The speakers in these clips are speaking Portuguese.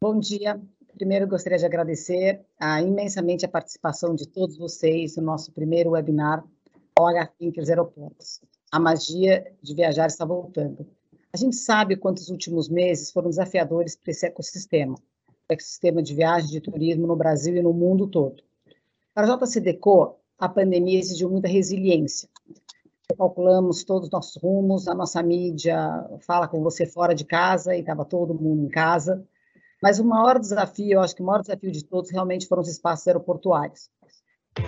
Bom dia. Primeiro, gostaria de agradecer imensamente a participação de todos vocês no nosso primeiro webinar OH Thinkers Aeroportos. A magia de viajar está voltando. A gente sabe quantos últimos meses foram desafiadores para esse ecossistema, o ecossistema de viagem de turismo no Brasil e no mundo todo. Para a JCDecO, a pandemia exigiu muita resiliência. Calculamos todos os nossos rumos, a nossa mídia fala com você fora de casa e estava todo mundo em casa. Mas o maior desafio, eu acho que o maior desafio de todos realmente foram os espaços aeroportuários.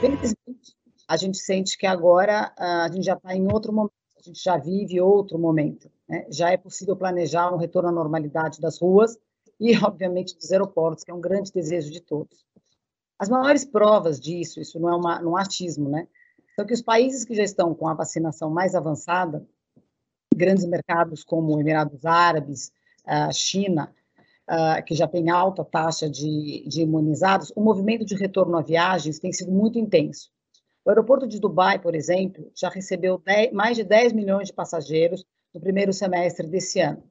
Felizmente, a gente sente que agora a gente já está em outro momento, a gente já vive outro momento. Né? Já é possível planejar um retorno à normalidade das ruas e, obviamente, dos aeroportos, que é um grande desejo de todos. As maiores provas disso, isso não é uma, um achismo, né? São que os países que já estão com a vacinação mais avançada, grandes mercados como Emirados Árabes, a China, uh, que já tem alta taxa de, de imunizados, o movimento de retorno a viagens tem sido muito intenso. O aeroporto de Dubai, por exemplo, já recebeu 10, mais de 10 milhões de passageiros no primeiro semestre desse ano.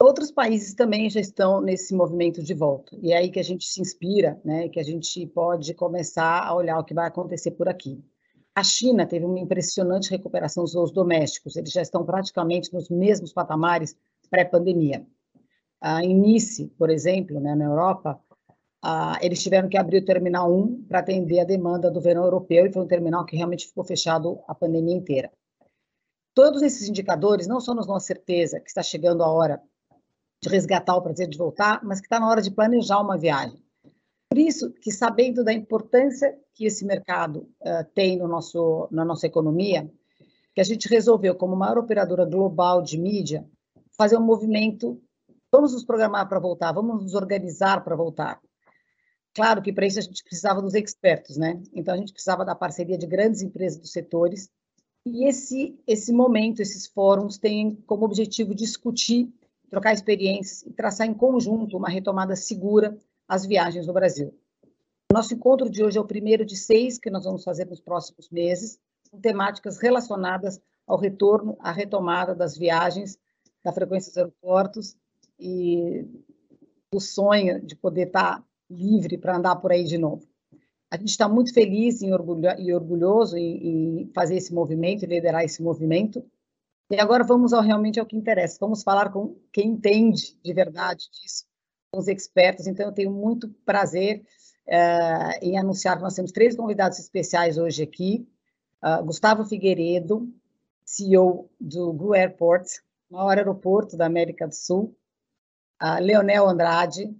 Outros países também já estão nesse movimento de volta. E é aí que a gente se inspira, né, que a gente pode começar a olhar o que vai acontecer por aqui. A China teve uma impressionante recuperação dos voos domésticos, eles já estão praticamente nos mesmos patamares pré-pandemia a em Nice, por exemplo, né, na Europa, eles tiveram que abrir o Terminal 1 para atender a demanda do verão europeu e foi um terminal que realmente ficou fechado a pandemia inteira. Todos esses indicadores não só nos dão a certeza que está chegando a hora de resgatar o prazer de voltar, mas que está na hora de planejar uma viagem. Por isso que, sabendo da importância que esse mercado uh, tem no nosso, na nossa economia, que a gente resolveu, como maior operadora global de mídia, fazer um movimento Vamos nos programar para voltar, vamos nos organizar para voltar. Claro que para isso a gente precisava dos expertos, né? Então a gente precisava da parceria de grandes empresas dos setores. E esse esse momento, esses fóruns têm como objetivo discutir, trocar experiências e traçar em conjunto uma retomada segura às viagens no Brasil. Nosso encontro de hoje é o primeiro de seis que nós vamos fazer nos próximos meses, com temáticas relacionadas ao retorno, à retomada das viagens, da frequência dos aeroportos e o sonho de poder estar livre para andar por aí de novo. A gente está muito feliz e, e orgulhoso em, em, fazer esse movimento, liderar esse movimento. E agora vamos ao, realmente ao que interessa. Vamos falar com quem entende de verdade disso, com os expertos. Então, eu tenho muito prazer uh, em anunciar que nós temos três convidados especiais hoje aqui. Uh, Gustavo Figueiredo, CEO do Gru Airport, maior aeroporto da América do Sul a Leonel Andrade,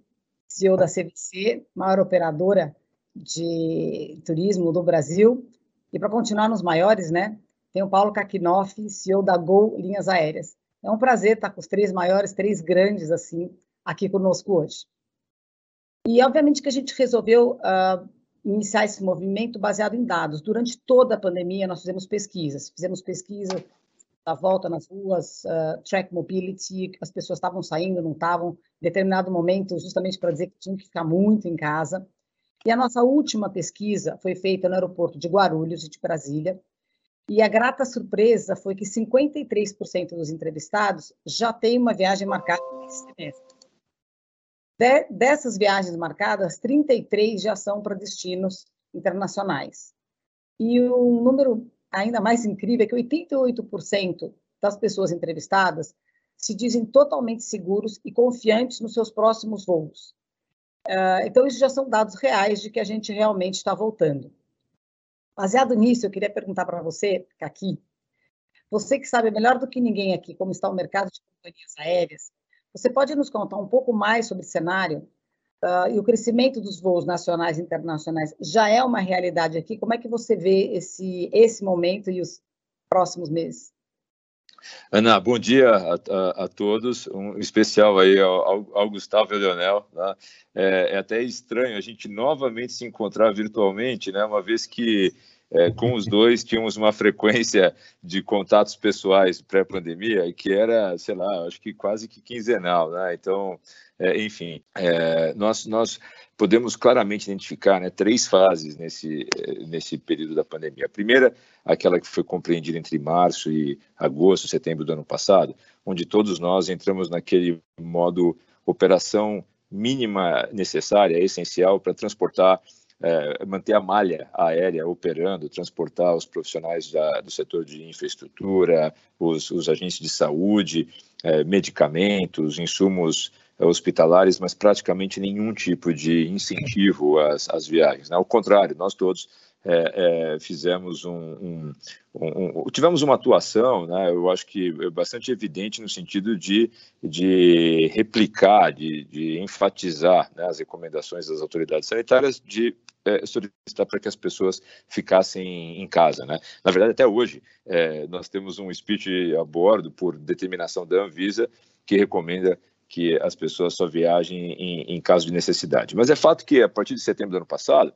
CEO da CVC, maior operadora de turismo do Brasil. E para continuar nos maiores, né, tem o Paulo Kakinoff, CEO da Gol Linhas Aéreas. É um prazer estar com os três maiores, três grandes, assim, aqui conosco hoje. E, obviamente, que a gente resolveu uh, iniciar esse movimento baseado em dados. Durante toda a pandemia, nós fizemos pesquisas. Fizemos pesquisa da volta nas ruas, uh, track mobility, as pessoas estavam saindo, não estavam, em determinado momento, justamente para dizer que tinham que ficar muito em casa. E a nossa última pesquisa foi feita no aeroporto de Guarulhos e de Brasília, e a grata surpresa foi que 53% dos entrevistados já têm uma viagem marcada nesse semestre. De, dessas viagens marcadas, 33 já são para destinos internacionais. E um número ainda mais incrível é que 88% das pessoas entrevistadas se dizem totalmente seguros e confiantes nos seus próximos voos. Uh, então, isso já são dados reais de que a gente realmente está voltando. Baseado nisso, eu queria perguntar para você, aqui, você que sabe melhor do que ninguém aqui como está o mercado de companhias aéreas, você pode nos contar um pouco mais sobre o cenário Uh, e o crescimento dos voos nacionais e internacionais já é uma realidade aqui. Como é que você vê esse, esse momento e os próximos meses? Ana, bom dia a, a, a todos, um especial aí ao, ao Gustavo e ao Leonel. Né? É, é, até estranho a gente novamente se encontrar virtualmente, né? uma vez que é, com os dois tínhamos uma frequência de contatos pessoais pré-pandemia que era, sei lá, acho que quase que quinzenal, né? Então, é, enfim, é, nós, nós podemos claramente identificar né, três fases nesse, nesse período da pandemia. A primeira, aquela que foi compreendida entre março e agosto, setembro do ano passado, onde todos nós entramos naquele modo operação mínima necessária, essencial para transportar é, manter a malha aérea operando, transportar os profissionais da, do setor de infraestrutura, os, os agentes de saúde, é, medicamentos, insumos é, hospitalares, mas praticamente nenhum tipo de incentivo às, às viagens. Né? Ao contrário, nós todos é, é, fizemos um, um, um, um, tivemos uma atuação, né, eu acho que é bastante evidente no sentido de, de replicar, de, de enfatizar né, as recomendações das autoridades sanitárias de solicitar para que as pessoas ficassem em casa. Né? Na verdade, até hoje, nós temos um speech a bordo, por determinação da Anvisa, que recomenda que as pessoas só viajem em, em caso de necessidade. Mas é fato que, a partir de setembro do ano passado,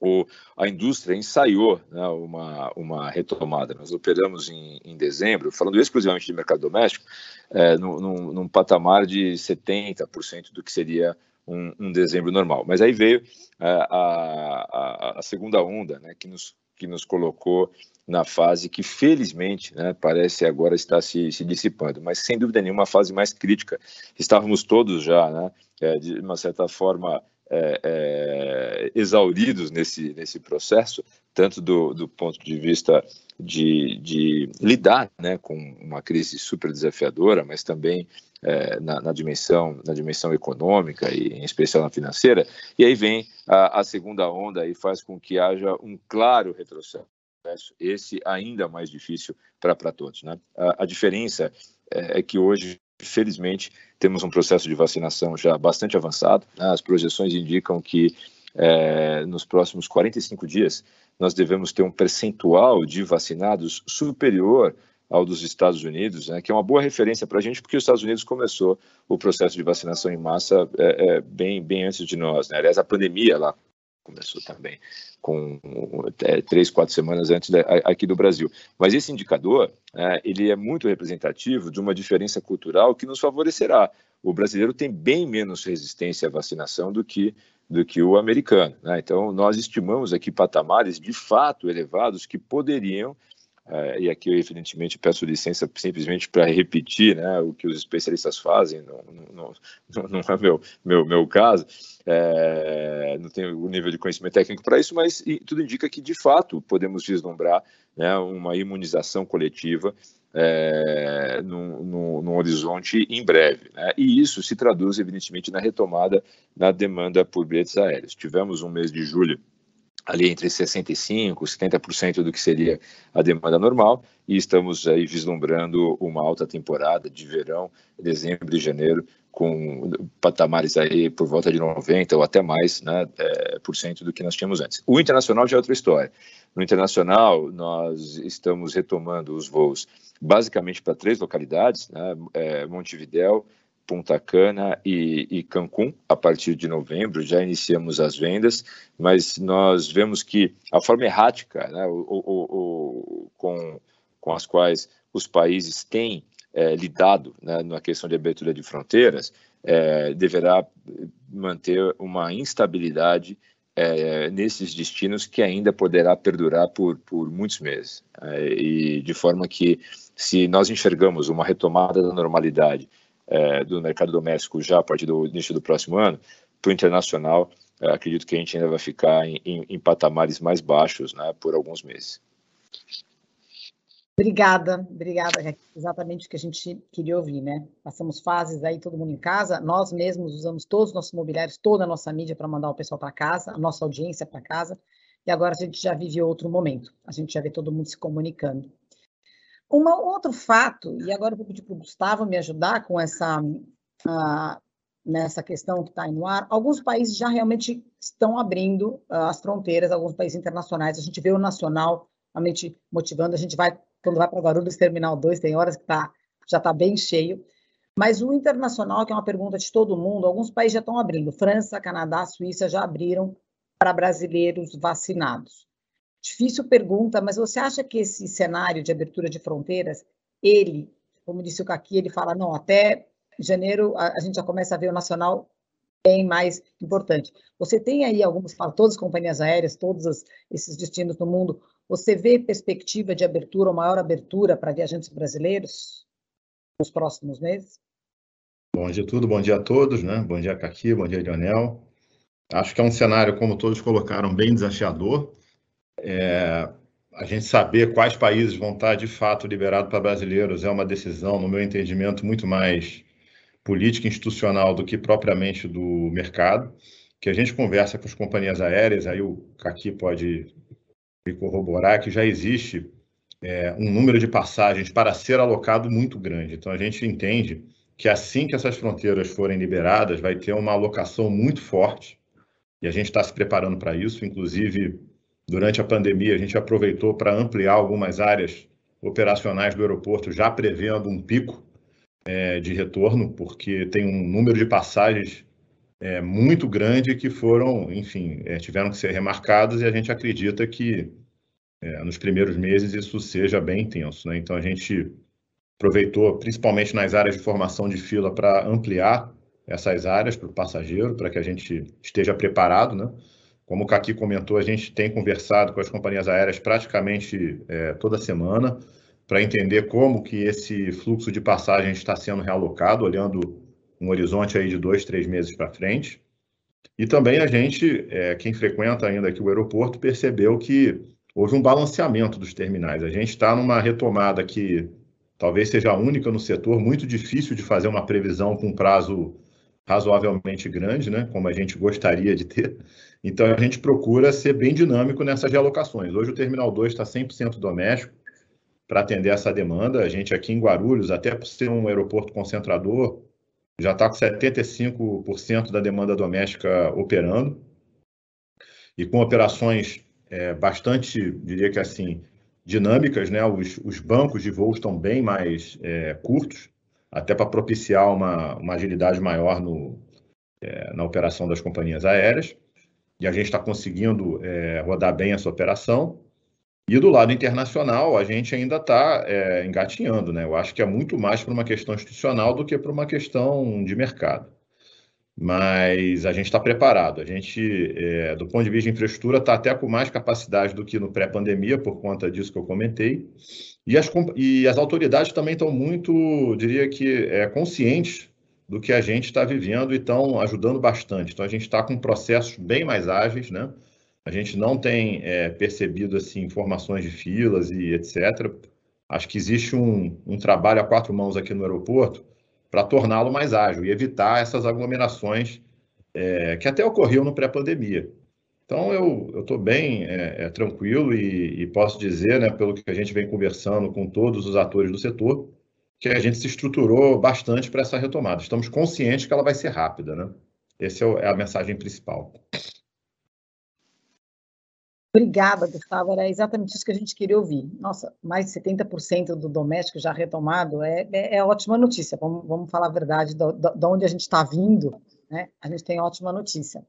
o, a indústria ensaiou né, uma, uma retomada. Nós operamos em, em, dezembro, falando exclusivamente de mercado doméstico, é, num, num, patamar de 70% do que seria um, um, dezembro normal. Mas aí veio é, a, a, a, segunda onda, né, que, nos, que nos colocou na fase que, felizmente, né, parece agora estar se, se, dissipando, mas sem dúvida nenhuma, a fase mais crítica. Estávamos todos já, né, é, de uma certa forma, é, é, exauridos nesse, nesse processo, tanto do, do ponto de vista de, de lidar né, com uma crise super desafiadora, mas também é, na, na, dimensão, na dimensão econômica e em especial na financeira. E aí vem a, a segunda onda e faz com que haja um claro retrocesso esse ainda mais difícil para todos. Né? A, a diferença é, é, que hoje felizmente, temos um processo de vacinação já bastante avançado. Né? As projeções indicam que é, nos próximos 45 dias nós devemos ter um percentual de vacinados superior ao dos Estados Unidos, né, que é uma boa referência para a gente, porque os Estados Unidos começou o processo de vacinação em massa é, é, bem, bem antes de nós. Né? Aliás, a pandemia lá começou também com é, três, quatro semanas antes da, aqui do Brasil. Mas esse indicador, é, ele é muito representativo de uma diferença cultural que nos favorecerá. O brasileiro tem bem menos resistência à vacinação do que do que o americano. Né? Então, nós estimamos aqui patamares de fato elevados que poderiam Uh, e aqui eu evidentemente peço licença simplesmente para repetir né, o que os especialistas fazem, não, não, não, é meu, meu, meu caso, é, não tenho o nível de conhecimento técnico para isso, mas tudo indica que de fato podemos vislumbrar né, uma imunização coletiva é, no, horizonte em breve. Né? E isso se traduz evidentemente na retomada da demanda por bilhetes aéreos. Tivemos um mês de julho ali entre 65% e 70% do que seria a demanda normal, e estamos aí vislumbrando uma alta temporada de verão, dezembro e janeiro, com patamares aí por volta de 90% ou até mais né, é, por cento do que nós tínhamos antes. O internacional já é outra história. No internacional, nós estamos retomando os voos basicamente para três localidades, né, é, Montevidéu, Punta Cana e, e Cancún, a partir de novembro, já iniciamos as vendas, mas nós vemos que a forma errática né, o, o, o, com, com as quais os países têm é, lidado né, na questão de abertura de fronteiras é, deverá manter uma instabilidade é, nesses destinos que ainda poderá perdurar por, por muitos meses. É, e de forma que, se nós enxergamos uma retomada da normalidade é, do mercado doméstico já a partir do início do próximo ano, para o internacional, é, acredito que a gente ainda vai ficar em, em, em patamares mais baixos né, por alguns meses. Obrigada, obrigada, exatamente o que a gente queria ouvir, né? Passamos fases aí, todo mundo em casa, nós mesmos usamos todos os nossos mobiliários, toda a nossa mídia para mandar o pessoal para casa, a nossa audiência para casa, e agora a gente já vive outro momento, a gente já vê todo mundo se comunicando. Um outro fato, e agora eu vou pedir para o Gustavo me ajudar com essa, uh, nessa questão que está no ar, alguns países já realmente estão abrindo uh, as fronteiras, alguns países internacionais, a gente vê o nacional realmente motivando, a gente vai, quando vai para Guarulhos Terminal 2, tem horas que tá, já está bem cheio, mas o internacional, que é uma pergunta de todo mundo, alguns países já estão abrindo, França, Canadá, Suíça já abriram para brasileiros vacinados. Difícil pergunta, mas você acha que esse cenário de abertura de fronteiras, ele, como disse o Caqui, ele fala, não, até janeiro a, a gente já começa a ver o nacional bem mais importante. Você tem aí algumas, para todas as companhias aéreas, todos os, esses destinos no mundo, você vê perspectiva de abertura, ou maior abertura para viajantes brasileiros nos próximos meses? Bom dia tudo, bom dia a todos, né? Bom dia, Caqui, bom dia, Lionel. Acho que é um cenário, como todos colocaram, bem desafiador. É, a gente saber quais países vão estar de fato liberados para brasileiros é uma decisão, no meu entendimento, muito mais política institucional do que propriamente do mercado. Que a gente conversa com as companhias aéreas, aí o Caqui pode corroborar que já existe é, um número de passagens para ser alocado muito grande. Então a gente entende que assim que essas fronteiras forem liberadas, vai ter uma alocação muito forte e a gente está se preparando para isso. Inclusive, durante a pandemia, a gente aproveitou para ampliar algumas áreas operacionais do aeroporto, já prevendo um pico é, de retorno, porque tem um número de passagens é, muito grande que foram, enfim, é, tiveram que ser remarcadas e a gente acredita que é, nos primeiros meses isso seja bem intenso. Né? Então a gente aproveitou, principalmente nas áreas de formação de fila, para ampliar essas áreas para o passageiro, para que a gente esteja preparado, né? Como o Caqui comentou, a gente tem conversado com as companhias aéreas praticamente é, toda semana para entender como que esse fluxo de passagens está sendo realocado, olhando um horizonte aí de dois, três meses para frente. E também a gente, é, quem frequenta ainda aqui o aeroporto, percebeu que houve um balanceamento dos terminais. A gente está numa retomada que talvez seja a única no setor, muito difícil de fazer uma previsão com prazo razoavelmente grande, né, como a gente gostaria de ter. Então, a gente procura ser bem dinâmico nessas realocações. Hoje, o Terminal 2 está 100% doméstico para atender essa demanda. A gente aqui em Guarulhos, até por ser um aeroporto concentrador, já está com 75% da demanda doméstica operando. E com operações é, bastante, diria que assim, dinâmicas, né? Os, os bancos de voo estão bem mais é, curtos, até para propiciar uma, uma agilidade maior no, é, na operação das companhias aéreas. E a gente está conseguindo é, rodar bem essa operação. E do lado internacional, a gente ainda está é, engatinhando, né? Eu acho que é muito mais por uma questão institucional do que por uma questão de mercado. Mas a gente está preparado. A gente, é, do ponto de vista de infraestrutura, está até com mais capacidade do que no pré-pandemia, por conta disso que eu comentei. E as, e as autoridades também estão muito, diria que, é, conscientes do que a gente está vivendo e estão ajudando bastante. Então, a gente está com processos bem mais ágeis, né? A gente não tem é, percebido assim, informações de filas e etc. Acho que existe um, um trabalho a quatro mãos aqui no aeroporto para torná-lo mais ágil e evitar essas aglomerações é, que até ocorriam no pré-pandemia. Então, eu estou bem é, é, tranquilo e, e, posso dizer, né, pelo que a gente vem conversando com todos os atores do setor, que a gente se estruturou bastante para essa retomada. Estamos conscientes que ela vai ser rápida. Né? Essa é, é a mensagem principal. Obrigada, Gustavo. Era exatamente isso que a gente queria ouvir. Nossa, mais de 70% do doméstico já retomado é, é, é ótima notícia. Vamos, vamos, falar a verdade de onde a gente está vindo. Né? A gente tem ótima notícia.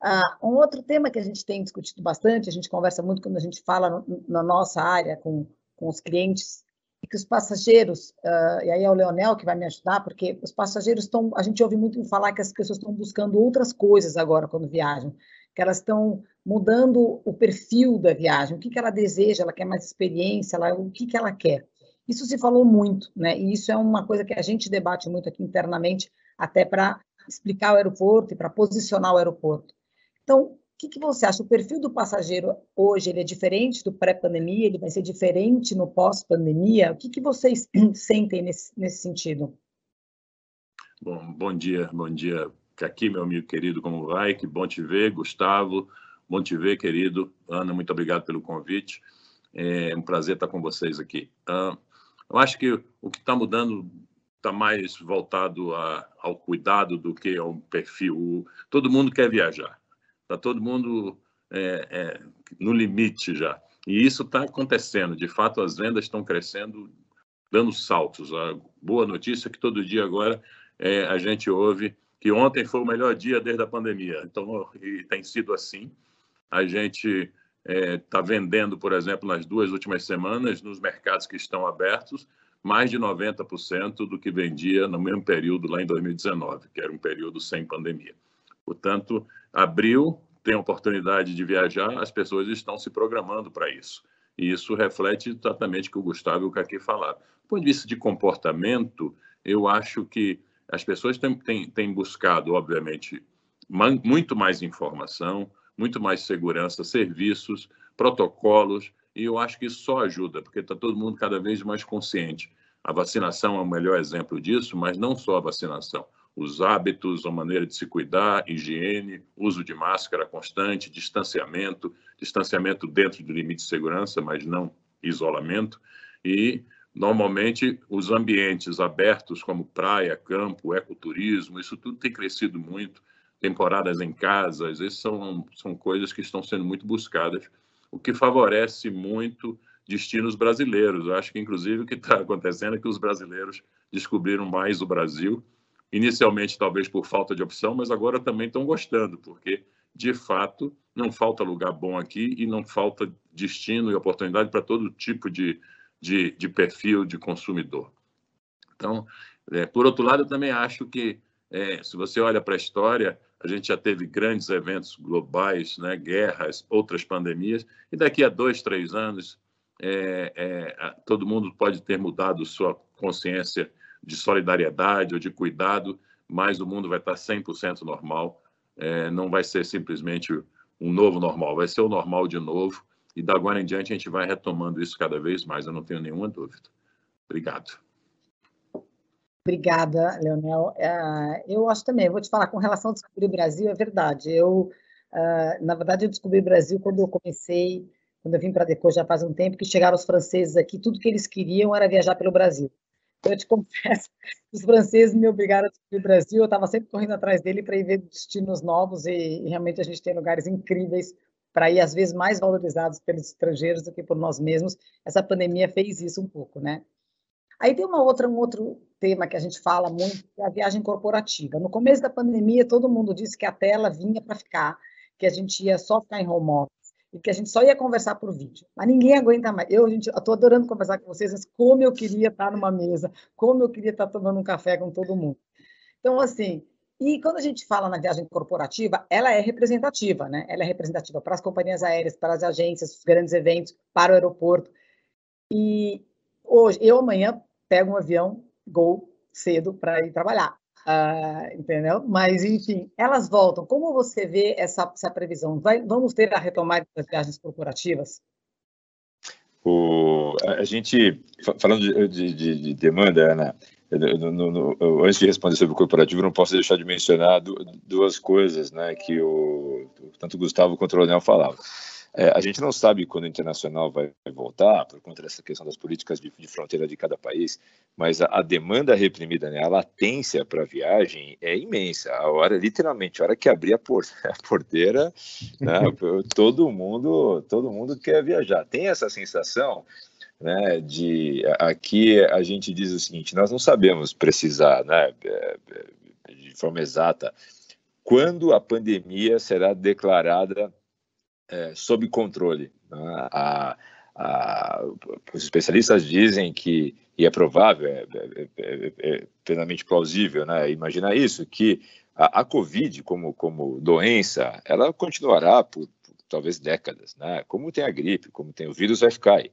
Ah, um outro tema que a gente tem discutido bastante, a gente conversa muito quando a gente fala no, na nossa área com, com os clientes, é que os passageiros, uh, e aí é o Leonel que vai me ajudar, porque os passageiros estão, a gente ouve muito falar que as pessoas estão buscando outras coisas agora quando viajam, que elas estão mudando o perfil da viagem, o que, que ela deseja, ela quer mais experiência, ela, o que, que ela quer. Isso se falou muito, né? E isso é uma coisa que a gente debate muito aqui internamente, até para explicar o aeroporto e para posicionar o aeroporto. Então, o que, que, você acha? O perfil do passageiro hoje ele é diferente do pré-pandemia? Ele vai ser diferente no pós-pandemia? O que, que vocês sentem nesse, nesse sentido? Bom, bom dia, bom dia, aqui, meu amigo querido, como vai? Que bom te ver, Gustavo, bom te ver, querido. Ana, muito obrigado pelo convite. É um prazer estar com vocês aqui. Uh, eu acho que o que está mudando está mais voltado a, ao cuidado do que ao perfil. Todo mundo quer viajar. Está todo mundo é, é, no limite já. E isso está acontecendo. De fato, as vendas estão crescendo, dando saltos. A boa notícia é que todo dia agora é, a gente ouve que ontem foi o melhor dia desde a pandemia. Então, e tem sido assim. A gente está é, vendendo, por exemplo, nas duas últimas semanas, nos mercados que estão abertos, mais de 90% do que vendia no mesmo período lá em 2019, que era um período sem pandemia. Portanto, abril tem oportunidade de viajar, as pessoas estão se programando para isso. E isso reflete exatamente o que o Gustavo e o Caqui falaram. Do ponto de vista de comportamento, eu acho que as pessoas têm, têm, têm buscado, obviamente, muito mais informação, muito mais segurança, serviços, protocolos, e eu acho que isso só ajuda, porque está todo mundo cada vez mais consciente. A vacinação é o melhor exemplo disso, mas não só a vacinação. Os hábitos, a maneira de se cuidar, higiene, uso de máscara constante, distanciamento, distanciamento dentro do limite de segurança, mas não isolamento. E, normalmente, os ambientes abertos, como praia, campo, ecoturismo, isso tudo tem crescido muito. Temporadas em casas, essas são, são coisas que estão sendo muito buscadas o que favorece muito destinos brasileiros. Eu acho que, inclusive, o que está acontecendo é que os brasileiros descobriram mais o Brasil, inicialmente talvez por falta de opção, mas agora também estão gostando, porque, de fato, não falta lugar bom aqui e não falta destino e oportunidade para todo tipo de, de, de perfil de consumidor. Então, é, por outro lado, eu também acho que, é, se você olha para a história, a gente já teve grandes eventos globais, né, guerras, outras pandemias, e daqui a dois, três anos, é, é, todo mundo pode ter mudado sua consciência de solidariedade ou de cuidado, mas o mundo vai estar 100% normal, é, não vai ser simplesmente um novo normal, vai ser o normal de novo, e da agora em diante a gente vai retomando isso cada vez mais, eu não tenho nenhuma dúvida. Obrigado. Obrigada, Leonel. Uh, eu acho também, vou te falar, com relação a descobrir Brasil, é verdade. Eu, uh, na verdade, eu descobri o Brasil quando eu comecei, quando eu vim para a já faz um tempo, que chegaram os franceses aqui, tudo que eles queriam era viajar pelo Brasil. Então, eu te confesso, os franceses me obrigaram a descobrir o Brasil, eu estava sempre correndo atrás dele para ir ver destinos novos e realmente a gente tem lugares incríveis para ir, às vezes, mais valorizados pelos estrangeiros do que por nós mesmos. Essa pandemia fez isso um pouco, né? Aí tem uma outra, um outro tema que a gente fala muito, que é a viagem corporativa. No começo da pandemia, todo mundo disse que a tela vinha para ficar, que a gente ia só ficar em home office e que a gente só ia conversar por vídeo. Mas ninguém aguenta mais. Eu, estou adorando conversar com vocês, mas como eu queria estar numa mesa, como eu queria estar tomando um café com todo mundo. Então, assim, e quando a gente fala na viagem corporativa, ela é representativa, né? Ela é representativa para as companhias aéreas, para as agências, os grandes eventos, para o aeroporto. E hoje, eu amanhã pego um avião, gol, cedo para ir trabalhar. Uh, entendeu? Mas, enfim, elas voltam. Como você vê essa, essa previsão? Vai, vamos ter a retomada das viagens corporativas? O, a gente, falando de, de, de demanda, Ana, no, no, no, antes de responder sobre o corporativo, não posso deixar de mencionar duas coisas né, que o, tanto o Gustavo quanto o Leonel falavam. É, a gente não sabe quando o internacional vai voltar, por conta dessa questão das políticas de, de fronteira de cada país, mas a, a demanda reprimida, né, a latência para a viagem é imensa. A hora, literalmente, a hora que abrir a, por, a porteira, né, todo mundo, todo mundo quer viajar. Tem essa sensação né, de aqui a gente diz o seguinte: nós não sabemos precisar, né, é, é, de forma exata, quando a pandemia será declarada é, sob controle. Né? A, a, os especialistas dizem que, e é provável, é, é, é, é plenamente plausível, né? imaginar isso, que a, a, Covid, como, como doença, ela continuará por, por, talvez décadas, né? como tem a gripe, como tem o vírus, vai ficar aí.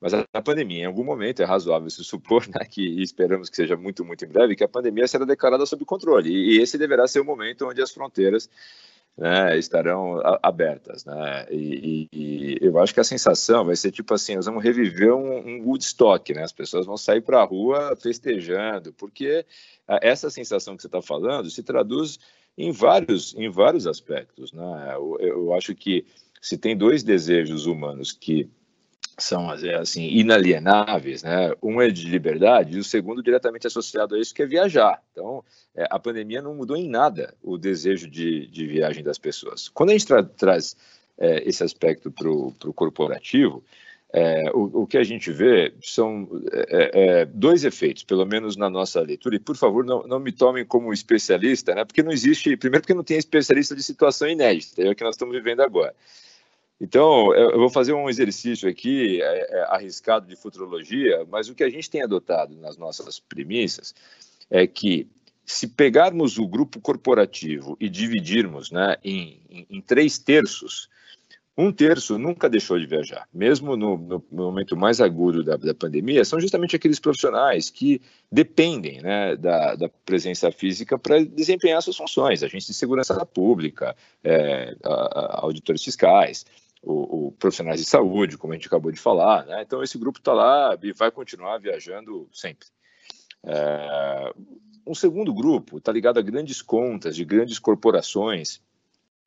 Mas a, pandemia, em algum momento, é razoável se supor, né, que, e esperamos que seja muito, muito em breve, que a pandemia será declarada sob controle. E, e esse deverá ser o momento onde as fronteiras né, estarão abertas, né? E, e, e, eu acho que a sensação vai ser tipo assim, nós vamos reviver um, um Woodstock, né? As pessoas vão sair para a rua festejando, porque essa sensação que você está falando se traduz em vários, em vários aspectos, né? Eu, eu acho que se tem dois desejos humanos que são assim inalienáveis, né? Um é de liberdade e o segundo diretamente associado a isso que é viajar. Então, é, a pandemia não mudou em nada o desejo de, de viagem das pessoas. Quando a gente tra traz é, esse aspecto para o corporativo, é, o, o, que a gente vê são é, é, dois efeitos, pelo menos na nossa leitura. E por favor, não, não me tomem como especialista, né? Porque não existe, primeiro porque não tem especialista de situação inédita, é o que nós estamos vivendo agora. Então, eu vou fazer um exercício aqui é, é, arriscado de futurologia, mas o que a gente tem adotado nas nossas premissas é que se pegarmos o grupo corporativo e dividirmos né, em, em, em três terços, um terço nunca deixou de viajar, mesmo no, no momento mais agudo da, da, pandemia, são justamente aqueles profissionais que dependem né, da, da, presença física para desempenhar suas funções, agentes de segurança pública, é, a, a, auditores fiscais, o, o, profissionais de saúde, como a gente acabou de falar. Né? Então, esse grupo está lá e vai continuar viajando sempre. É, um segundo grupo está ligado a grandes contas de grandes corporações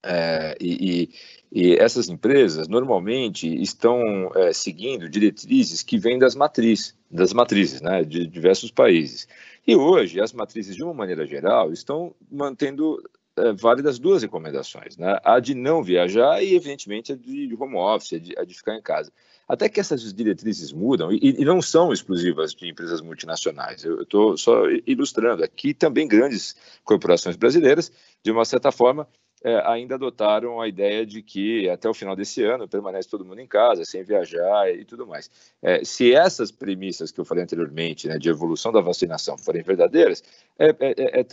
é, e, e, essas empresas normalmente estão é, seguindo diretrizes que vêm das matrizes, das matrizes, né, de diversos países. E hoje as matrizes, de uma maneira geral, estão mantendo é, válidas duas recomendações, né? a de não viajar e, evidentemente, a de home office, a de, a de ficar em casa. Até que essas diretrizes mudam e, e não são exclusivas de empresas multinacionais. Eu estou só ilustrando aqui também grandes corporações brasileiras, de uma certa forma, é, ainda adotaram a ideia de que até o final desse ano permanece todo mundo em casa, sem viajar e tudo mais. É, se essas premissas que eu falei anteriormente, né, de evolução da vacinação, forem verdadeiras, é, é, é,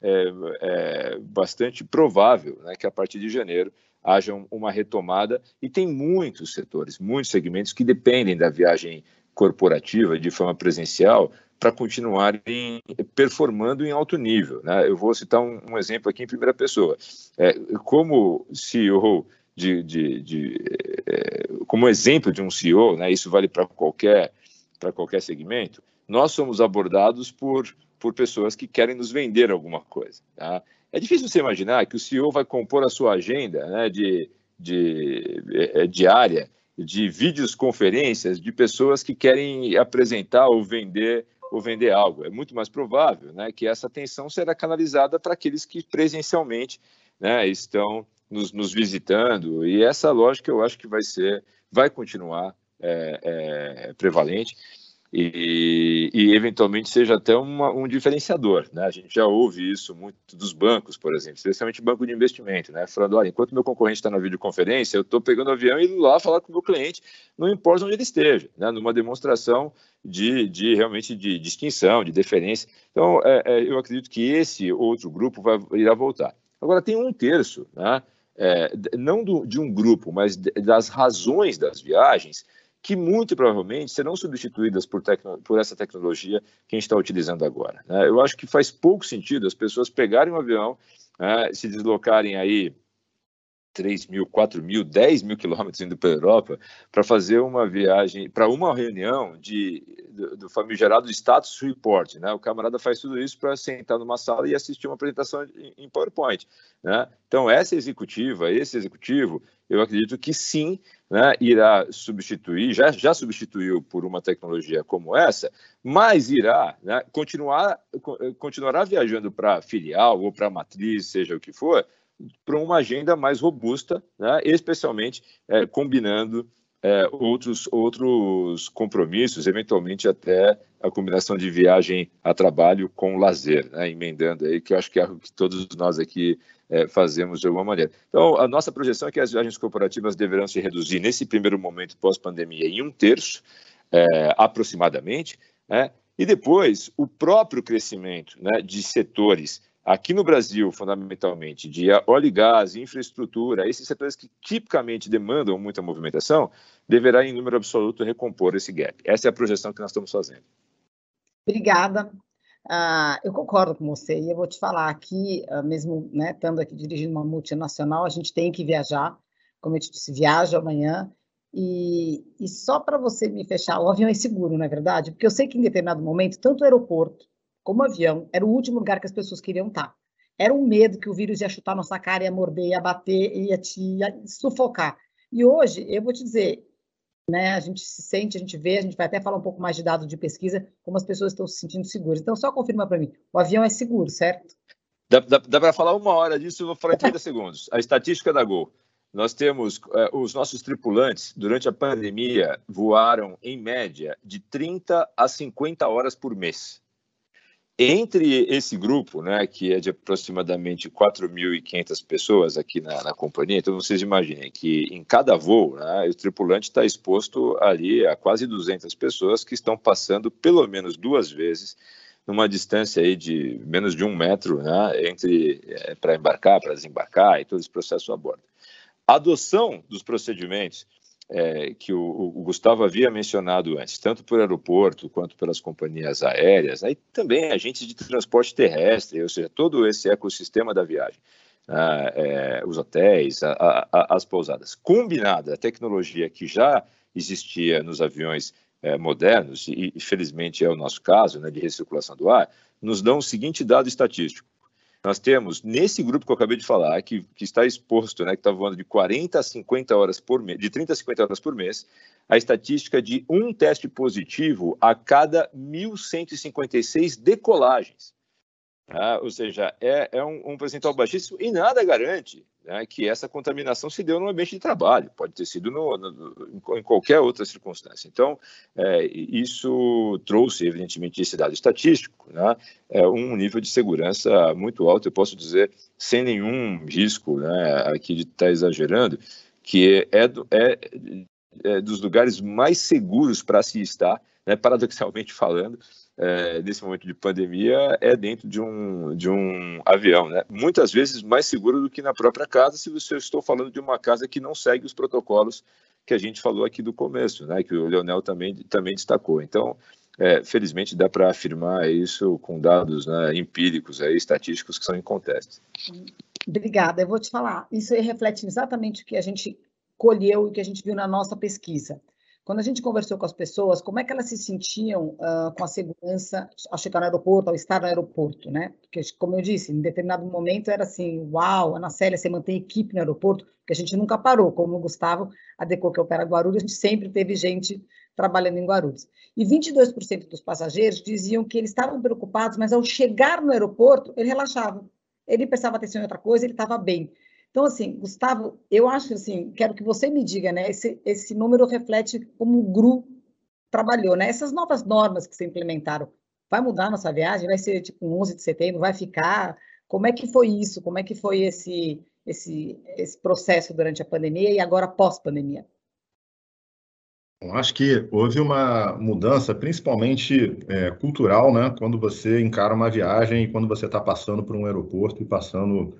é é, bastante provável né, que a partir de janeiro haja uma retomada e tem muitos setores, muitos segmentos que dependem da viagem corporativa de forma presencial para continuarem performando em alto nível. Né? Eu vou citar um, um, exemplo aqui em primeira pessoa. É, como CEO de, de, de é, como exemplo de um CEO, né, isso vale para qualquer para qualquer segmento. Nós somos abordados por por pessoas que querem nos vender alguma coisa. Tá? É difícil você imaginar que o CEO vai compor a sua agenda né, de, de, de é, diária de vídeos conferências de pessoas que querem apresentar ou vender ou vender algo. É muito mais provável né, que essa atenção será canalizada para aqueles que presencialmente né, estão nos, nos, visitando, e essa lógica eu acho que vai ser, vai continuar é, é, prevalente e, e, eventualmente seja até uma, um diferenciador. Né? A gente já ouve isso muito dos bancos, por exemplo, especialmente banco de investimento, né? falando, olha, enquanto meu concorrente está na videoconferência, eu estou pegando o avião e indo lá falar com o meu cliente, não importa onde ele esteja, né? numa demonstração de, de realmente de distinção, de deferência. Então, é, é, eu acredito que esse outro grupo vai, irá voltar. Agora, tem um terço, né? É, não do, de um grupo, mas das razões das viagens, que muito provavelmente serão substituídas por, por essa tecnologia que a gente está utilizando agora. Né? Eu acho que faz pouco sentido as pessoas pegarem um avião, né, se deslocarem aí 3 mil, 4 mil, 10 mil quilômetros indo para a Europa para fazer uma viagem, para uma reunião de, do, do famigerado status report. Né? O camarada faz tudo isso para sentar numa sala e assistir uma apresentação em, em PowerPoint. Né? Então, essa executiva, esse executivo, eu acredito que sim, né, irá substituir, já, já substituiu por uma tecnologia como essa, mas irá né, continuar, continuará viajando para filial ou para matriz, seja o que for, para uma agenda mais robusta, né, especialmente é, combinando é, outros, outros compromissos, eventualmente até a combinação de viagem a trabalho com lazer, né, emendando aí, que eu acho que é algo que todos nós aqui é, fazemos de alguma maneira. Então, a nossa projeção é que as viagens corporativas deverão se reduzir nesse primeiro momento pós-pandemia em um terço, é, aproximadamente, né, e depois o próprio crescimento né, de setores aqui no Brasil, fundamentalmente, de óleo e gás, infraestrutura, esses setores que tipicamente demandam muita movimentação, deverá, em número absoluto, recompor esse gap. Essa é a projeção que nós estamos fazendo. Obrigada. Uh, eu concordo com você e eu vou te falar aqui, uh, mesmo né, estando aqui dirigindo uma multinacional, a gente tem que viajar, como eu te disse, viaja amanhã, e, e só para você me fechar, o avião é seguro, não é verdade? Porque eu sei que em determinado momento, tanto o aeroporto como avião, era o último lugar que as pessoas queriam estar. Era um medo que o vírus ia chutar nossa cara, ia morder, ia bater, ia te ia sufocar. E hoje, eu vou te dizer, né, a gente se sente, a gente vê, a gente vai até falar um pouco mais de dados de pesquisa, como as pessoas estão se sentindo seguras. Então, só confirma para mim, o avião é seguro, certo? Dá, dá, dá para falar uma hora disso, eu vou falar em 30 segundos. A estatística da Gol. Nós temos, eh, os nossos tripulantes, durante a pandemia, voaram, em média, de 30 a 50 horas por mês. Entre esse grupo, né, que é de aproximadamente 4.500 pessoas aqui na, na, companhia, então vocês imaginem que em cada voo, né, o tripulante está exposto ali a quase 200 pessoas que estão passando pelo menos duas vezes numa distância aí de menos de um metro né, entre é, para embarcar, para desembarcar e todo esse processo a bordo. A adoção dos procedimentos é, que o, o, Gustavo havia mencionado antes, tanto por aeroporto quanto pelas companhias aéreas, aí também agentes de transporte terrestre, ou seja, todo esse ecossistema da viagem, ah, é, os hotéis, a, a, as pousadas, combinada a tecnologia que já existia nos aviões é, modernos, e infelizmente é o nosso caso, né, de recirculação do ar, nos dão o seguinte dado estatístico. Nós temos, nesse grupo que eu acabei de falar, que, que está exposto, né, que está voando de 40 a 50 horas por mês, de 30 a 50 horas por mês, a estatística de um teste positivo a cada 1.156 decolagens. Ah, ou seja, é, é um, um, percentual baixíssimo e nada garante né, que essa contaminação se deu no ambiente de trabalho, pode ter sido no, no, em qualquer outra circunstância. Então, é, isso trouxe, evidentemente, esse dado estatístico, né, é, um nível de segurança muito alto, eu posso dizer, sem nenhum risco né, aqui de estar exagerando, que é, é, é dos lugares mais seguros para se estar, né, paradoxalmente falando, é, nesse momento de pandemia é dentro de um, de um avião, né? Muitas vezes mais seguro do que na própria casa, se você estou falando de uma casa que não segue os protocolos que a gente falou aqui do começo, né? Que o Leonel também, também destacou. Então, é, felizmente dá para afirmar isso com dados né, empíricos, aí, estatísticos que são incontestes. Obrigada. Eu vou te falar. Isso reflete exatamente o que a gente colheu e que a gente viu na nossa pesquisa. Quando a gente conversou com as pessoas, como é que elas se sentiam uh, com a segurança ao chegar no aeroporto, ao estar no aeroporto, né? Porque, como eu disse, em determinado momento era assim, uau, Ana Célia, você mantém equipe no aeroporto, porque a gente nunca parou, como o Gustavo, a Deco que opera Guarulhos, a gente sempre teve gente trabalhando em Guarulhos. E 22% dos passageiros diziam que eles estavam preocupados, mas ao chegar no aeroporto, ele relaxava. Ele prestava atenção em outra coisa, ele estava bem. Então, assim, Gustavo, eu acho assim, quero que você me diga, né? Esse, esse número reflete como o GRU trabalhou, né? Essas novas normas que se implementaram, vai mudar nossa viagem? Vai ser tipo 11 de setembro? Vai ficar? Como é que foi isso? Como é que foi esse, esse, esse processo durante a pandemia e agora pós-pandemia? Eu acho que houve uma mudança, principalmente é, cultural, né? Quando você encara uma viagem e quando você está passando por um aeroporto e passando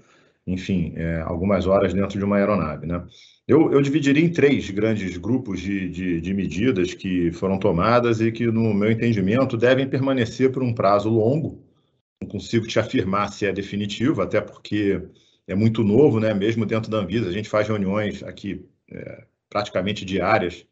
enfim, é, algumas horas dentro de uma aeronave. Né? Eu, eu dividiria em três grandes grupos de, de, de, medidas que foram tomadas e que, no meu entendimento, devem permanecer por um prazo longo. Não consigo te afirmar se é definitivo, até porque é muito novo, né? mesmo dentro da Anvisa, a gente faz reuniões aqui é, praticamente diárias.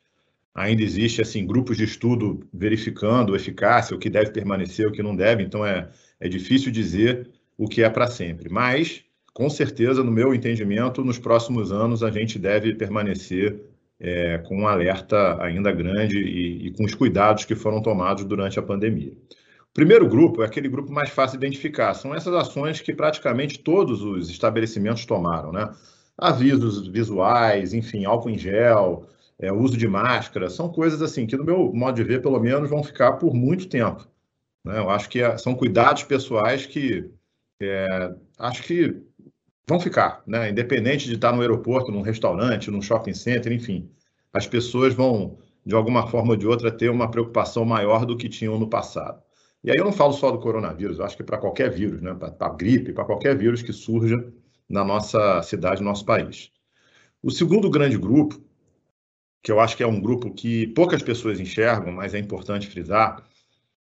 Ainda existe assim grupos de estudo verificando eficácia, o que deve permanecer, o que não deve, então é, é difícil dizer o que é para sempre. Mas com certeza, no meu entendimento, nos próximos anos a gente deve permanecer é, com um alerta ainda grande e, e, com os cuidados que foram tomados durante a pandemia. O primeiro grupo é aquele grupo mais fácil de identificar, são essas ações que praticamente todos os estabelecimentos tomaram, né? Avisos visuais, enfim, álcool em gel, é, uso de máscara, são coisas assim que, no meu modo de ver, pelo menos, vão ficar por muito tempo. Né? Eu acho que é, são cuidados pessoais que é, acho que vão ficar, né? Independente de estar no aeroporto, num restaurante, num shopping center, enfim, as pessoas vão, de alguma forma ou de outra, ter uma preocupação maior do que tinham no passado. E aí eu não falo só do coronavírus, eu acho que para qualquer vírus, né? Para gripe, para qualquer vírus que surja na nossa cidade, no nosso país. O segundo grande grupo, que eu acho que é um grupo que poucas pessoas enxergam, mas é importante frisar,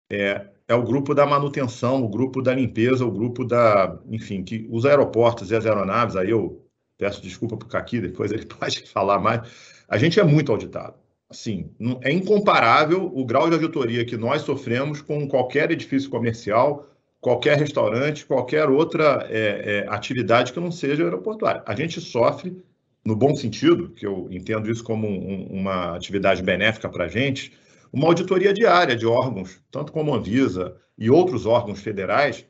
é é o grupo da manutenção, o grupo da limpeza, o grupo da, enfim, que os aeroportos e as aeronaves, aí eu peço desculpa para o Caqui, depois ele pode falar mais, a gente é muito auditado. Assim, é incomparável o grau de auditoria que nós sofremos com qualquer edifício comercial, qualquer restaurante, qualquer outra é, é, atividade que não seja aeroportuária. A gente sofre, no bom sentido, que eu entendo isso como um, uma atividade benéfica para a gente, uma auditoria diária de órgãos, tanto como a Anvisa e outros órgãos federais,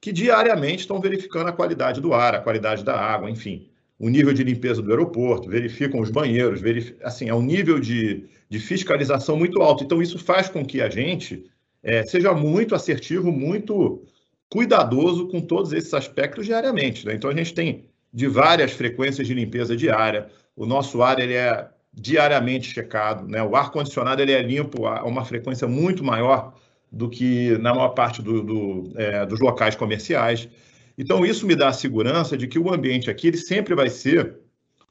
que diariamente estão verificando a qualidade do ar, a qualidade da água, enfim, o nível de limpeza do aeroporto, verificam os banheiros, verific... assim, é um nível de, de fiscalização muito alto. Então, isso faz com que a gente é, seja muito assertivo, muito cuidadoso com todos esses aspectos diariamente. Né? Então, a gente tem de várias frequências de limpeza diária, o nosso ar ele é diariamente checado. Né? O ar-condicionado ele é limpo a uma frequência muito maior do que na maior parte do, do, é, dos locais comerciais. Então, isso me dá a segurança de que o ambiente aqui ele sempre vai ser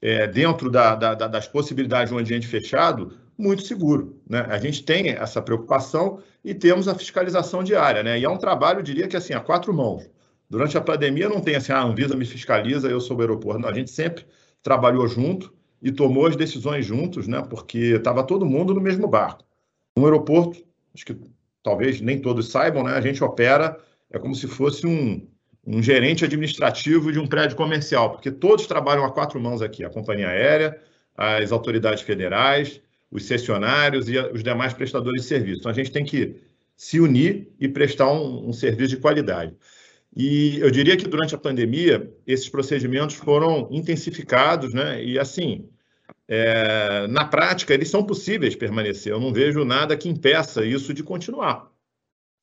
é, dentro da, da, das possibilidades de um ambiente fechado, muito seguro. Né? A gente tem essa preocupação e temos a fiscalização diária. Né? E é um trabalho, eu diria que assim, a quatro mãos. Durante a pandemia não tem assim, ah, a Anvisa me fiscaliza, eu sou o aeroporto. Não, a gente sempre trabalhou junto e tomou as decisões juntos, né? porque estava todo mundo no mesmo barco. No aeroporto, acho que talvez nem todos saibam, né? a gente opera, é como se fosse um, um gerente administrativo de um prédio comercial, porque todos trabalham a quatro mãos aqui, a companhia aérea, as autoridades federais, os cessionários e os demais prestadores de serviço. Então, a gente tem que se unir e prestar um, um serviço de qualidade. E eu diria que durante a pandemia, esses procedimentos foram intensificados, né? E assim, é, na prática, eles são possíveis permanecer. Eu não vejo nada que impeça isso de continuar.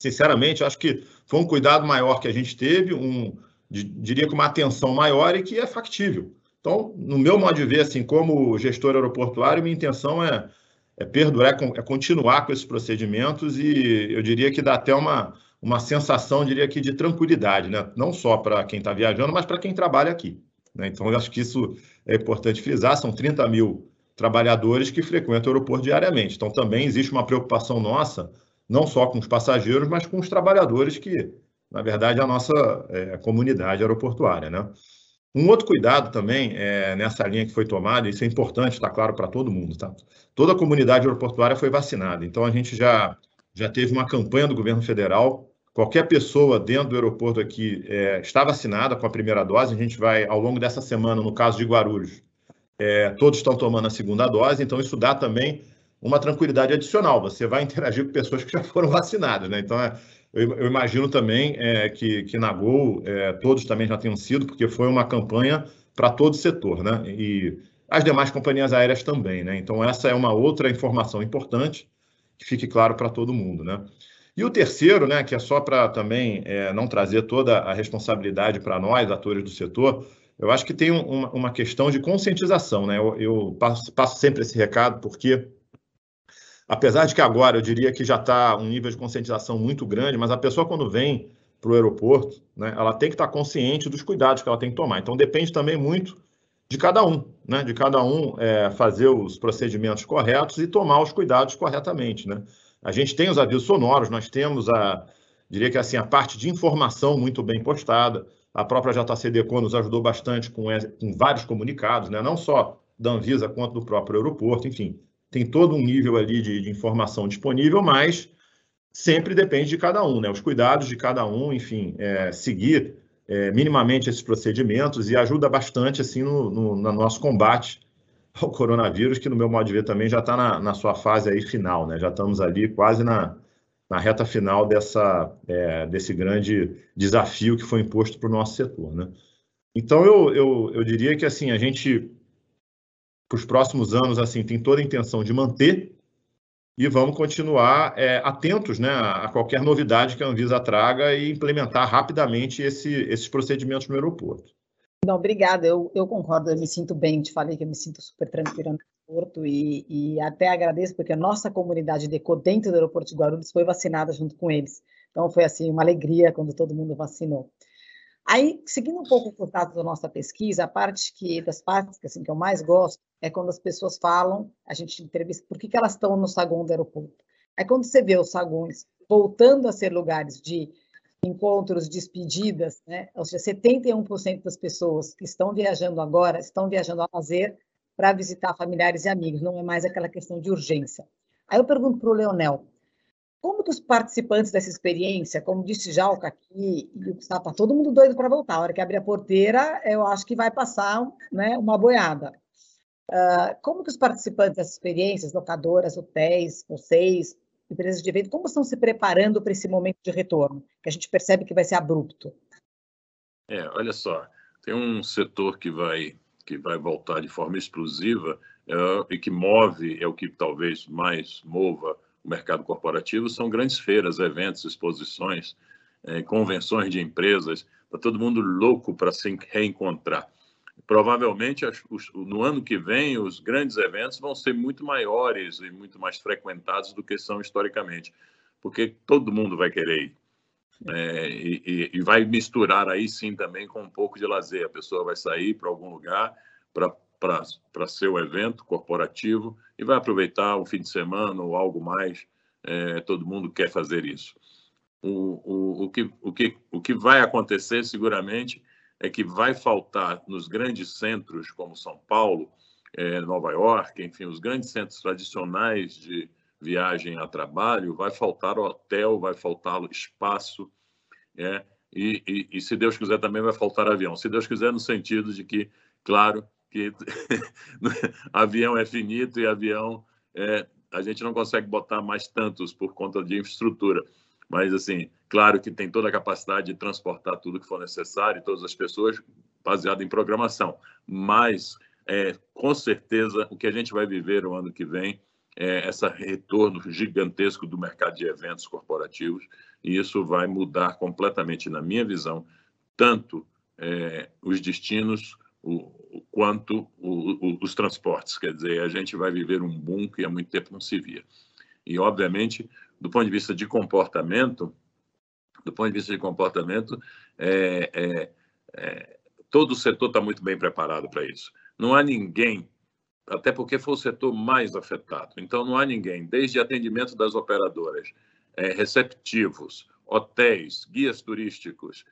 Sinceramente, acho que foi um cuidado maior que a gente teve, um, diria que uma atenção maior e que é factível. Então, no meu modo de ver, assim, como gestor aeroportuário, minha intenção é é perdurar, é continuar com esses procedimentos e eu diria que dá até uma, uma sensação, diria que, de tranquilidade, né? não só para quem está viajando, mas para quem trabalha aqui. Né? Então, eu acho que isso é importante frisar, são 30 mil trabalhadores que frequentam o aeroporto diariamente. Então, também existe uma preocupação nossa, não só com os passageiros, mas com os trabalhadores que, na verdade, é a nossa é, comunidade aeroportuária. Né? Um outro cuidado também é, nessa linha que foi tomada, isso é importante, está claro para todo mundo, tá? Toda a comunidade aeroportuária foi vacinada, então a gente já, já teve uma campanha do governo federal. Qualquer pessoa dentro do aeroporto aqui é, está vacinada com a primeira dose. A gente vai, ao longo dessa semana, no caso de Guarulhos, é, todos estão tomando a segunda dose, então isso dá também uma tranquilidade adicional. Você vai interagir com pessoas que já foram vacinadas, né? Então é, eu, imagino também é, que, que na Gol é, todos também já tenham sido, porque foi uma campanha para todo o setor, né? E as demais companhias aéreas também, né? Então, essa é uma outra informação importante que fique claro para todo mundo, né? E o terceiro, né, que é só para também é, não trazer toda a responsabilidade para nós, atores do setor, eu acho que tem uma, questão de conscientização, né? Eu, eu passo, passo sempre esse recado, porque apesar de que agora eu diria que já está um nível de conscientização muito grande, mas a pessoa quando vem para o aeroporto, né, ela tem que estar tá consciente dos cuidados que ela tem que tomar. Então depende também muito de cada um, né, de cada um é, fazer os procedimentos corretos e tomar os cuidados corretamente, né. A gente tem os avisos sonoros, nós temos a, diria que assim, a parte de informação muito bem postada. A própria JCDecon nos ajudou bastante com, com vários comunicados, né, não só da Anvisa quanto do próprio aeroporto, enfim tem todo um nível ali de, de, informação disponível, mas sempre depende de cada um, né? Os cuidados de cada um, enfim, é, seguir é, minimamente esses procedimentos e ajuda bastante, assim, no, no, no, nosso combate ao coronavírus, que no meu modo de ver também já está na, na, sua fase aí final, né? Já estamos ali quase na, na reta final dessa, é, desse grande desafio que foi imposto para o nosso setor, né? Então, eu, eu, eu diria que, assim, a gente para os próximos anos, assim, tem toda a intenção de manter e vamos continuar é, atentos né, a qualquer novidade que a Anvisa traga e implementar rapidamente esse, esses procedimentos no aeroporto. Não, obrigada, eu, eu concordo, eu me sinto bem, te falei que eu me sinto super tranquila no aeroporto e, e até agradeço porque a nossa comunidade de ECO dentro do aeroporto de Guarulhos foi vacinada junto com eles. Então foi assim uma alegria quando todo mundo vacinou. Aí, seguindo um pouco os dados da nossa pesquisa, a parte que das partes que, assim, que eu mais gosto é quando as pessoas falam, a gente entrevista, por que, que elas estão no saguão do aeroporto. É quando você vê os saguões voltando a ser lugares de encontros, despedidas, né? Ou seja, 71% das pessoas que estão viajando agora estão viajando a lazer para visitar familiares e amigos, não é mais aquela questão de urgência. Aí eu pergunto para o Leonel, como que os participantes dessa experiência, como disse já o Caqui e o Gustavo, tá todo mundo doido para voltar. A hora que abrir a porteira, eu acho que vai passar né, uma boiada. Uh, como que os participantes dessas experiências, locadoras, hotéis, vocês, empresas de evento, como estão se preparando para esse momento de retorno? Que a gente percebe que vai ser abrupto. É, olha só, tem um setor que vai que vai voltar de forma explosiva é, e que move, é o que talvez mais mova o mercado corporativo são grandes feiras, eventos, exposições, é, convenções de empresas. Está todo mundo louco para se reencontrar. Provavelmente, no ano que vem, os grandes eventos vão ser muito maiores e muito mais frequentados do que são historicamente, porque todo mundo vai querer ir. É, e, e, vai misturar aí sim também com um pouco de lazer. A pessoa vai sair para algum lugar para seu evento corporativo e vai aproveitar um fim de semana ou algo mais. É, todo mundo quer fazer isso. O, o, o, que, o, que, o que vai acontecer seguramente é que vai faltar nos grandes centros como São Paulo, é, Nova York, enfim, os grandes centros tradicionais de viagem a trabalho, vai faltar hotel, vai faltar espaço, é, e, e, e, se Deus quiser também vai faltar avião. Se Deus quiser no sentido de que, claro, que avião é finito e avião é, a gente não consegue botar mais tantos por conta de infraestrutura. Mas, assim, claro que tem toda a capacidade de transportar tudo que for necessário, todas as pessoas, baseado em programação. Mas, é, com certeza, o que a gente vai viver o ano que vem é esse retorno gigantesco do mercado de eventos corporativos, e isso vai mudar completamente, na minha visão, tanto é, os destinos o, quanto o, o, os transportes. Quer dizer, a gente vai viver um boom que há muito tempo não se via. E, obviamente, do ponto de vista de comportamento, do ponto de vista de comportamento, é, é, é, todo o setor está muito bem preparado para isso. Não há ninguém, até porque foi o setor mais afetado. Então, não há ninguém, desde atendimento das operadoras, é, receptivos, hotéis, guias turísticos,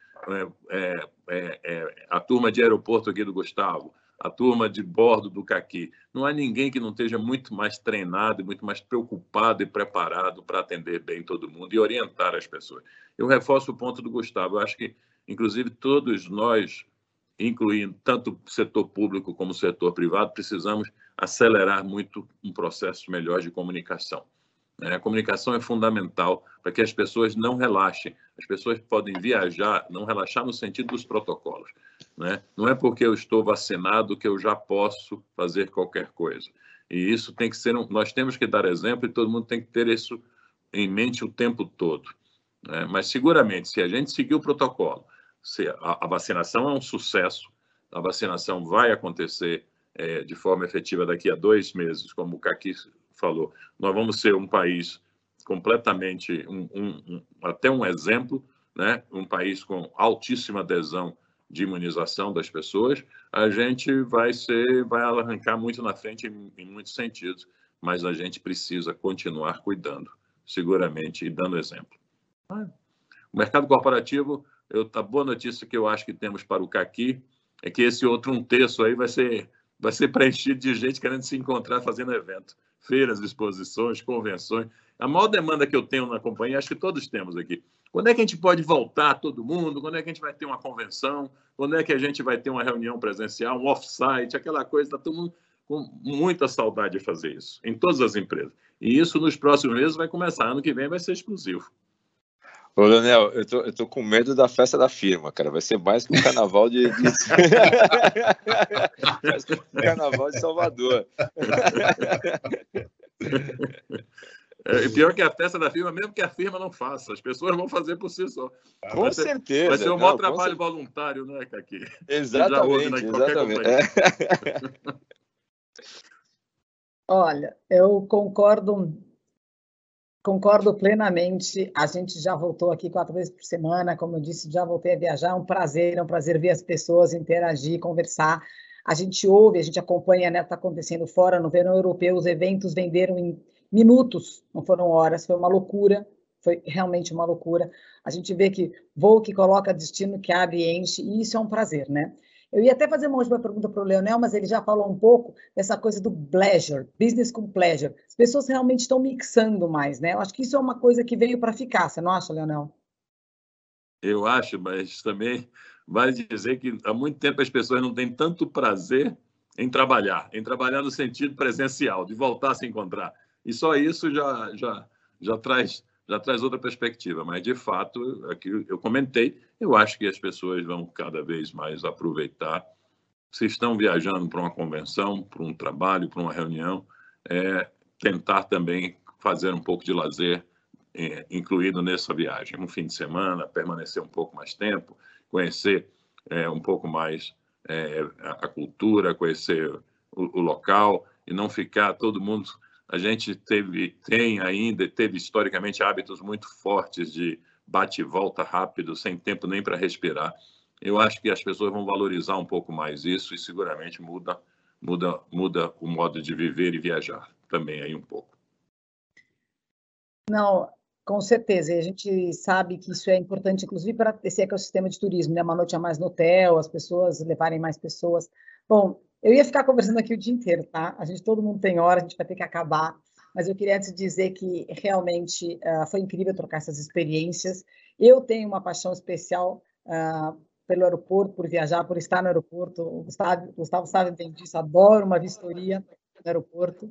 é, a turma de aeroporto aqui do Gustavo, a turma de bordo do Caqui. Não há ninguém que não esteja muito mais treinado muito mais preocupado e preparado para atender bem todo mundo e orientar as pessoas. Eu reforço o ponto do Gustavo. Eu acho que, inclusive, todos nós, incluindo tanto o setor público como o setor privado, precisamos acelerar muito um processo melhor de comunicação. Né? A comunicação é fundamental para que as pessoas não relaxem. As pessoas podem viajar, não relaxar no sentido dos protocolos. Né? Não é porque eu estou vacinado que eu já posso fazer qualquer coisa. E isso tem que ser, um, nós temos que dar exemplo e todo mundo tem que ter isso em mente o tempo todo. Né? Mas seguramente, se a gente seguir o protocolo, se a, a vacinação é um sucesso, a vacinação vai acontecer é, de forma efetiva daqui a dois meses, como o Caqui falou. Nós vamos ser um país completamente, um, um, um, até um exemplo, né? um país com altíssima adesão de imunização das pessoas, a gente vai ser, vai arrancar muito na frente em, em muitos sentidos, mas a gente precisa continuar cuidando, seguramente, e dando exemplo. O mercado corporativo, eu, a boa notícia que eu acho que temos para o Caqui é que esse outro um terço aí vai ser, vai ser preenchido de gente querendo se encontrar fazendo evento feiras, exposições, convenções. A maior demanda que eu tenho na companhia, acho que todos temos aqui. Quando é que a gente pode voltar todo mundo? Quando é que a gente vai ter uma convenção? Quando é que a gente vai ter uma reunião presencial, um off-site, aquela coisa? Está todo mundo com muita saudade de fazer isso, em todas as empresas. E isso nos próximos meses vai começar. Ano que vem vai ser exclusivo. Ô, Leonel, eu tô, eu tô com medo da festa da firma, cara. Vai ser mais que um carnaval de. de... mais que um carnaval de Salvador. É, e pior que a festa da firma, mesmo que a firma não faça, as pessoas vão fazer por si só. Com vai certeza. Ser, vai ser um maior trabalho certeza. voluntário, né, Caqui? Exatamente. Ouve, né, exatamente. É. Olha, eu concordo Concordo plenamente. A gente já voltou aqui quatro vezes por semana, como eu disse, já voltei a viajar. É um prazer, é um prazer ver as pessoas, interagir, conversar. A gente ouve, a gente acompanha, né? Está acontecendo fora no verão europeu. Os eventos venderam em minutos, não foram horas. Foi uma loucura. Foi realmente uma loucura. A gente vê que voo que coloca destino que abre e enche, e isso é um prazer, né? Eu ia até fazer uma última pergunta para o Leonel, mas ele já falou um pouco dessa coisa do pleasure, business com pleasure. As pessoas realmente estão mixando mais, né? Eu acho que isso é uma coisa que veio para ficar, você não acha, Leonel? Eu acho, mas também vale dizer que há muito tempo as pessoas não têm tanto prazer em trabalhar, em trabalhar no sentido presencial, de voltar a se encontrar. E só isso já, já, já traz já traz outra perspectiva, mas de fato, aqui eu comentei, eu acho que as pessoas vão cada vez mais aproveitar. Se estão viajando para uma convenção, para um trabalho, para uma reunião, é, tentar também fazer um pouco de lazer é, incluído nessa viagem. Um fim de semana, permanecer um pouco mais tempo, conhecer é, um pouco mais é, a cultura, conhecer o, o local e não ficar todo mundo a gente teve, tem ainda, teve historicamente hábitos muito fortes de bate e volta rápido, sem tempo nem para respirar. Eu acho que as pessoas vão valorizar um pouco mais isso e seguramente muda muda, muda o modo de viver e viajar também aí um pouco. Não, com certeza. E a gente sabe que isso é importante, inclusive, para esse ecossistema de turismo, né? Uma noite a mais no hotel, as pessoas levarem mais pessoas. Bom, eu ia ficar conversando aqui o dia inteiro, tá? A gente, todo mundo tem hora, a gente vai ter que acabar. Mas eu queria antes dizer que realmente uh, foi incrível trocar essas experiências. Eu tenho uma paixão especial uh, pelo aeroporto, por viajar, por estar no aeroporto. O Gustavo, Gustavo sabe bem disso, adoro uma vistoria no aeroporto.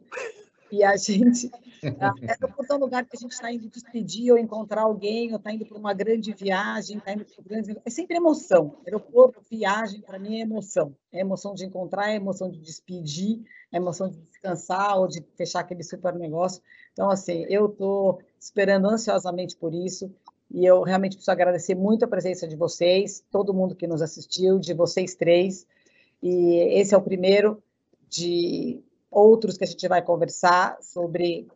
E a gente. Aeroporto é um lugar que a gente está indo despedir ou encontrar alguém, ou está indo para uma grande viagem, está indo para grande. É sempre emoção. Aeroporto, viagem, para mim é emoção. É emoção de encontrar, é emoção de despedir, é emoção de descansar ou de fechar aquele super negócio. Então, assim, eu estou esperando ansiosamente por isso. E eu realmente preciso agradecer muito a presença de vocês, todo mundo que nos assistiu, de vocês três. E esse é o primeiro de outros que a gente vai conversar sobre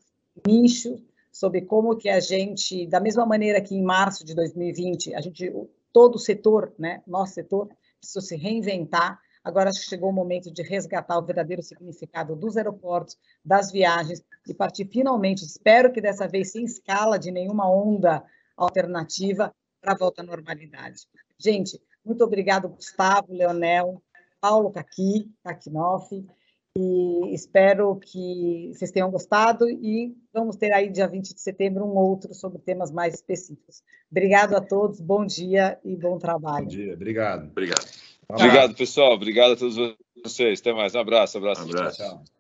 nicho, sobre como que a gente, da mesma maneira que em março de 2020, a gente, todo o setor, né, nosso setor, precisou se reinventar. Agora chegou o momento de resgatar o verdadeiro significado dos aeroportos, das viagens e partir finalmente, espero que dessa vez sem escala de nenhuma onda alternativa para a volta à normalidade. Gente, muito obrigado, Gustavo, Leonel, Paulo Caqui, Kakinoff, e espero que vocês tenham gostado e vamos ter aí dia 20 de setembro um outro sobre temas mais específicos. Obrigado a todos, bom dia e bom trabalho. Bom dia, obrigado. Obrigado. Obrigado, pessoal. Obrigado a todos vocês. Até mais. Um abraço. Um abraço. Um abraço. Tchau.